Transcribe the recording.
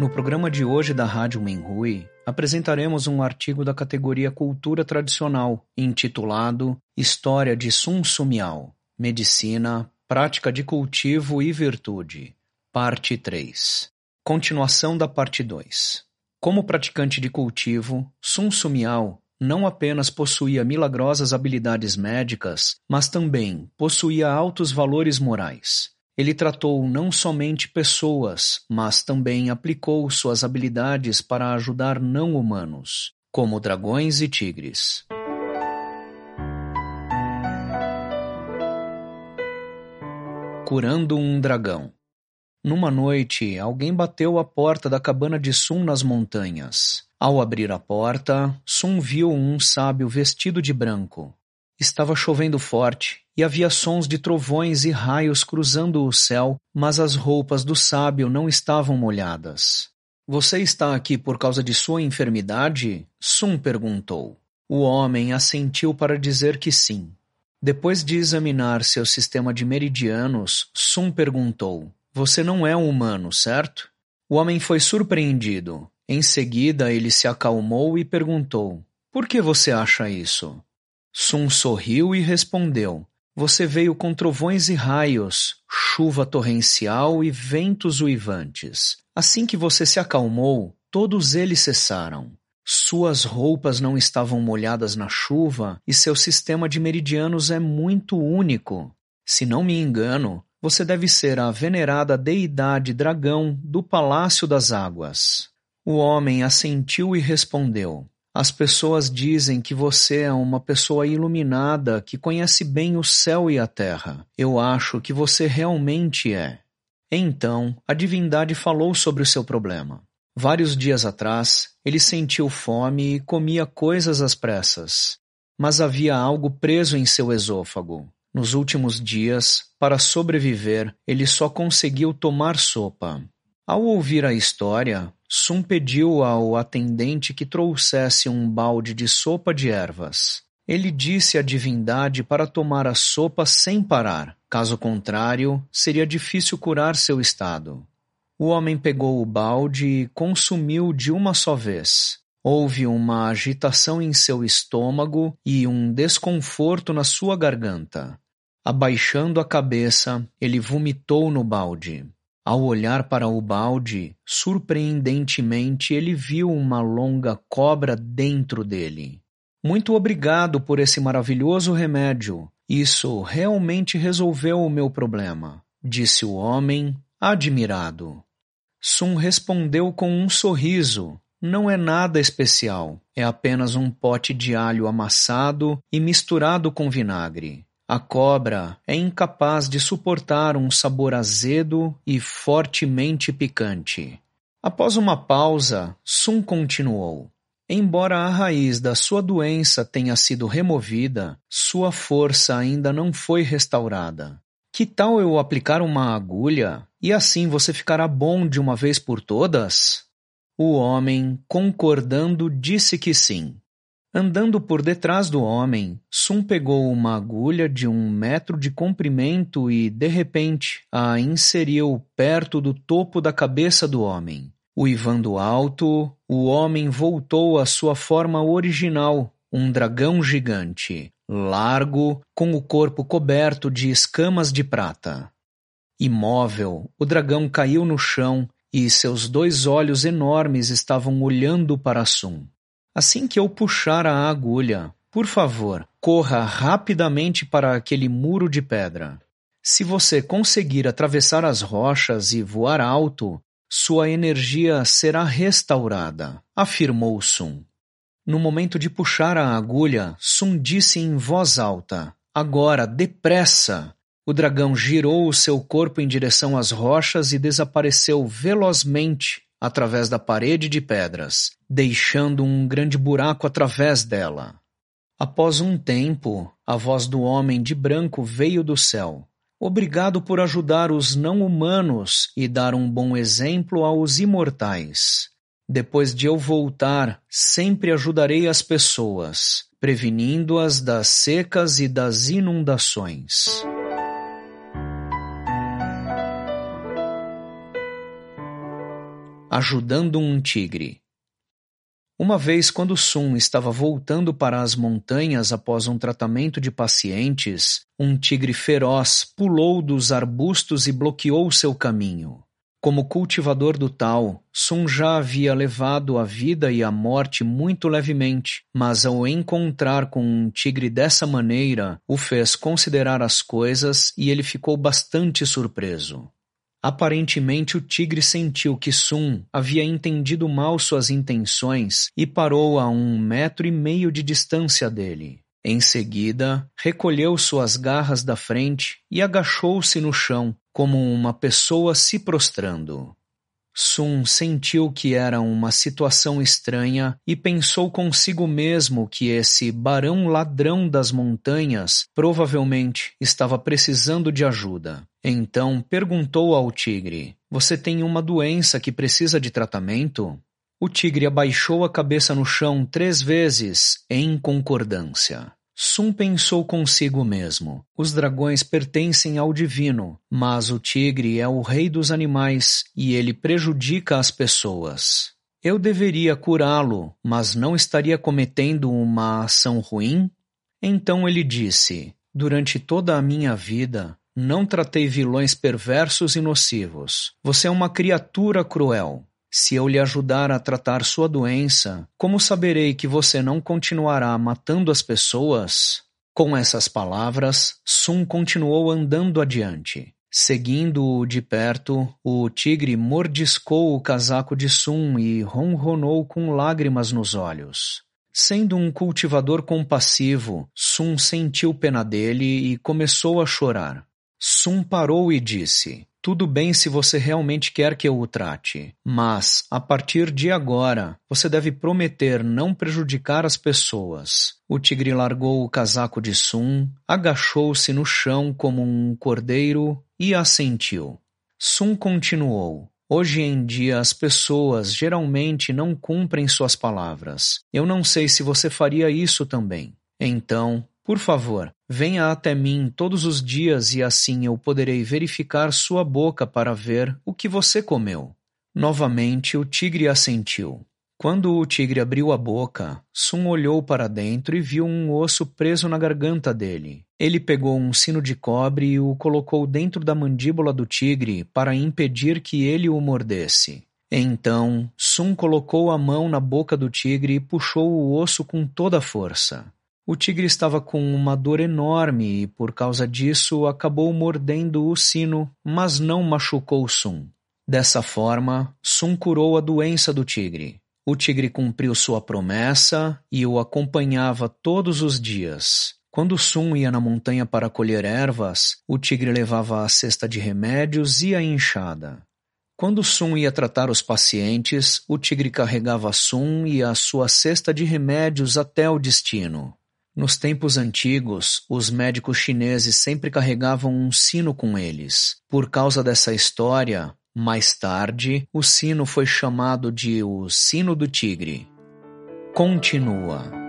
No programa de hoje da Rádio Menhui, apresentaremos um artigo da categoria Cultura Tradicional, intitulado História de Sun Sumial, Medicina, Prática de Cultivo e Virtude, Parte 3. Continuação da Parte 2. Como praticante de cultivo, Sun Sumial não apenas possuía milagrosas habilidades médicas, mas também possuía altos valores morais. Ele tratou não somente pessoas, mas também aplicou suas habilidades para ajudar não-humanos, como dragões e tigres. Curando um dragão. Numa noite, alguém bateu à porta da cabana de Sun nas montanhas. Ao abrir a porta, Sun viu um sábio vestido de branco. Estava chovendo forte e havia sons de trovões e raios cruzando o céu, mas as roupas do sábio não estavam molhadas. Você está aqui por causa de sua enfermidade? Sun perguntou. O homem assentiu para dizer que sim. Depois de examinar seu sistema de meridianos, Sun perguntou: Você não é um humano, certo? O homem foi surpreendido. Em seguida, ele se acalmou e perguntou: Por que você acha isso? Sun sorriu e respondeu: Você veio com trovões e raios, chuva torrencial e ventos uivantes. Assim que você se acalmou, todos eles cessaram. Suas roupas não estavam molhadas na chuva e seu sistema de meridianos é muito único. Se não me engano, você deve ser a venerada deidade dragão do Palácio das Águas. O homem assentiu e respondeu: as pessoas dizem que você é uma pessoa iluminada que conhece bem o céu e a terra. Eu acho que você realmente é. Então, a divindade falou sobre o seu problema. Vários dias atrás, ele sentiu fome e comia coisas às pressas. Mas havia algo preso em seu esôfago. Nos últimos dias, para sobreviver, ele só conseguiu tomar sopa. Ao ouvir a história, Sun pediu ao atendente que trouxesse um balde de sopa de ervas. Ele disse à divindade para tomar a sopa sem parar, caso contrário, seria difícil curar seu estado. O homem pegou o balde e consumiu de uma só vez. Houve uma agitação em seu estômago e um desconforto na sua garganta. Abaixando a cabeça, ele vomitou no balde. Ao olhar para o balde, surpreendentemente ele viu uma longa cobra dentro dele. Muito obrigado por esse maravilhoso remédio. Isso realmente resolveu o meu problema, disse o homem, admirado. Sun respondeu com um sorriso. Não é nada especial, é apenas um pote de alho amassado e misturado com vinagre. A cobra é incapaz de suportar um sabor azedo e fortemente picante. Após uma pausa, Sun continuou. Embora a raiz da sua doença tenha sido removida, sua força ainda não foi restaurada. Que tal eu aplicar uma agulha e assim você ficará bom de uma vez por todas? O homem, concordando, disse que sim. Andando por detrás do homem, Sun pegou uma agulha de um metro de comprimento e, de repente, a inseriu perto do topo da cabeça do homem. Uivando alto, o homem voltou à sua forma original, um dragão gigante, largo, com o corpo coberto de escamas de prata. Imóvel, o dragão caiu no chão e seus dois olhos enormes estavam olhando para Sun. Assim que eu puxar a agulha, por favor, corra rapidamente para aquele muro de pedra. Se você conseguir atravessar as rochas e voar alto, sua energia será restaurada, afirmou Sun. No momento de puxar a agulha, Sun disse em voz alta: Agora, depressa! O dragão girou o seu corpo em direção às rochas e desapareceu velozmente através da parede de pedras, deixando um grande buraco através dela. Após um tempo, a voz do homem de branco veio do céu. Obrigado por ajudar os não-humanos e dar um bom exemplo aos imortais. Depois de eu voltar, sempre ajudarei as pessoas, prevenindo-as das secas e das inundações. Ajudando um tigre. Uma vez, quando Sun estava voltando para as montanhas após um tratamento de pacientes, um tigre feroz pulou dos arbustos e bloqueou seu caminho. Como cultivador do tal, Sun já havia levado a vida e a morte muito levemente, mas ao encontrar com um tigre dessa maneira, o fez considerar as coisas e ele ficou bastante surpreso. Aparentemente o tigre sentiu que Sun havia entendido mal suas intenções e parou a um metro e meio de distância dele. Em seguida, recolheu suas garras da frente e agachou-se no chão, como uma pessoa se prostrando. Sun sentiu que era uma situação estranha e pensou consigo mesmo que esse barão ladrão das montanhas provavelmente estava precisando de ajuda. Então perguntou ao tigre: Você tem uma doença que precisa de tratamento? O tigre abaixou a cabeça no chão três vezes em concordância. Sun pensou consigo mesmo: os dragões pertencem ao divino, mas o tigre é o rei dos animais e ele prejudica as pessoas. Eu deveria curá-lo, mas não estaria cometendo uma ação ruim? Então ele disse: Durante toda a minha vida, não tratei vilões perversos e nocivos. Você é uma criatura cruel. Se eu lhe ajudar a tratar sua doença, como saberei que você não continuará matando as pessoas? Com essas palavras, Sun continuou andando adiante. Seguindo-o de perto, o tigre mordiscou o casaco de Sun e ronronou com lágrimas nos olhos. Sendo um cultivador compassivo, Sun sentiu pena dele e começou a chorar. Sun parou e disse: tudo bem se você realmente quer que eu o trate, mas, a partir de agora, você deve prometer não prejudicar as pessoas. O tigre largou o casaco de Sun, agachou-se no chão como um cordeiro e assentiu. Sun continuou. Hoje em dia as pessoas geralmente não cumprem suas palavras. Eu não sei se você faria isso também. Então, por favor, venha até mim todos os dias e assim eu poderei verificar sua boca para ver o que você comeu. Novamente o tigre assentiu. Quando o tigre abriu a boca, Sun olhou para dentro e viu um osso preso na garganta dele. Ele pegou um sino de cobre e o colocou dentro da mandíbula do tigre para impedir que ele o mordesse. Então, Sun colocou a mão na boca do tigre e puxou o osso com toda a força. O tigre estava com uma dor enorme e, por causa disso, acabou mordendo o sino, mas não machucou Sun. Dessa forma, Sun curou a doença do tigre. O tigre cumpriu sua promessa e o acompanhava todos os dias. Quando Sun ia na montanha para colher ervas, o tigre levava a cesta de remédios e a enxada. Quando Sun ia tratar os pacientes, o tigre carregava Sun e a sua cesta de remédios até o destino. Nos tempos antigos, os médicos chineses sempre carregavam um sino com eles. Por causa dessa história, mais tarde, o sino foi chamado de o Sino do Tigre. Continua.